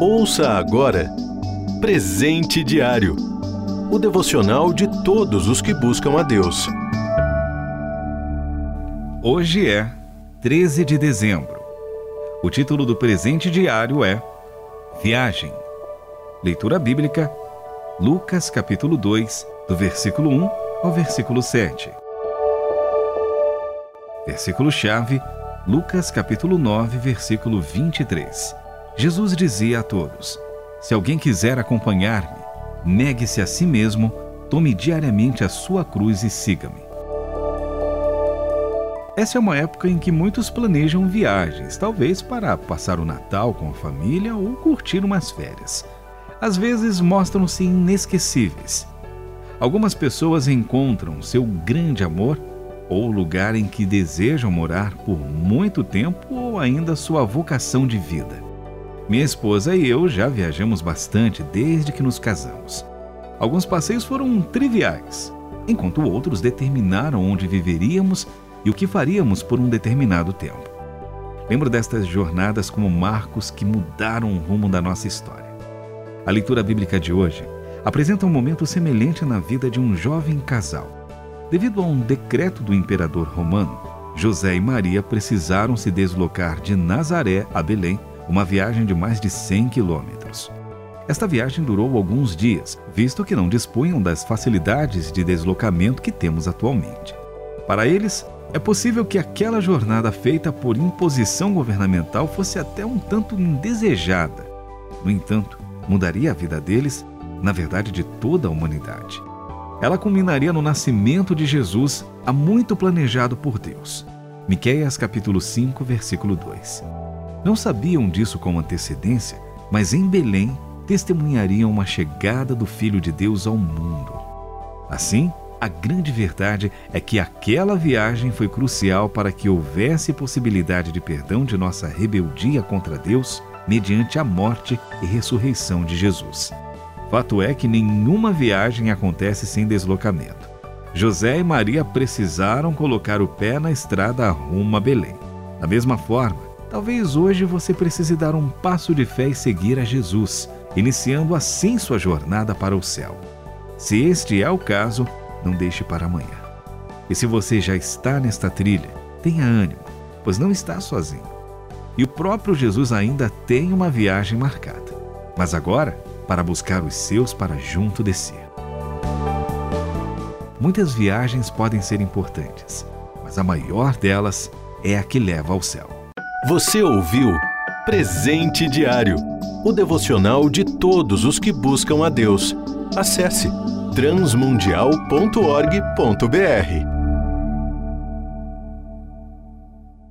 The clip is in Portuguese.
Ouça agora Presente Diário o devocional de todos os que buscam a Deus. Hoje é 13 de dezembro. O título do presente diário é Viagem. Leitura bíblica, Lucas capítulo 2, do versículo 1 ao versículo 7. Versículo-chave, Lucas capítulo 9, versículo 23. Jesus dizia a todos: Se alguém quiser acompanhar-me, negue-se a si mesmo, tome diariamente a sua cruz e siga-me. Essa é uma época em que muitos planejam viagens, talvez para passar o Natal com a família ou curtir umas férias. Às vezes mostram-se inesquecíveis. Algumas pessoas encontram seu grande amor ou lugar em que desejam morar por muito tempo ou ainda sua vocação de vida. Minha esposa e eu já viajamos bastante desde que nos casamos. Alguns passeios foram triviais, enquanto outros determinaram onde viveríamos e o que faríamos por um determinado tempo. Lembro destas jornadas como marcos que mudaram o rumo da nossa história. A leitura bíblica de hoje apresenta um momento semelhante na vida de um jovem casal. Devido a um decreto do imperador romano, José e Maria precisaram se deslocar de Nazaré a Belém, uma viagem de mais de 100 quilômetros. Esta viagem durou alguns dias, visto que não dispunham das facilidades de deslocamento que temos atualmente. Para eles, é possível que aquela jornada feita por imposição governamental fosse até um tanto indesejada. No entanto, mudaria a vida deles, na verdade de toda a humanidade. Ela culminaria no nascimento de Jesus, há muito planejado por Deus. Miqueias capítulo 5, versículo 2. Não sabiam disso com antecedência, mas em Belém testemunhariam uma chegada do Filho de Deus ao mundo. Assim, a grande verdade é que aquela viagem foi crucial para que houvesse possibilidade de perdão de nossa rebeldia contra Deus mediante a morte e ressurreição de Jesus. Fato é que nenhuma viagem acontece sem deslocamento. José e Maria precisaram colocar o pé na estrada rumo a Belém. Da mesma forma, talvez hoje você precise dar um passo de fé e seguir a Jesus, iniciando assim sua jornada para o céu. Se este é o caso, não deixe para amanhã. E se você já está nesta trilha, tenha ânimo, pois não está sozinho. E o próprio Jesus ainda tem uma viagem marcada, mas agora para buscar os seus para junto descer. Muitas viagens podem ser importantes, mas a maior delas é a que leva ao céu. Você ouviu Presente Diário o devocional de todos os que buscam a Deus. Acesse transmundial.org.br.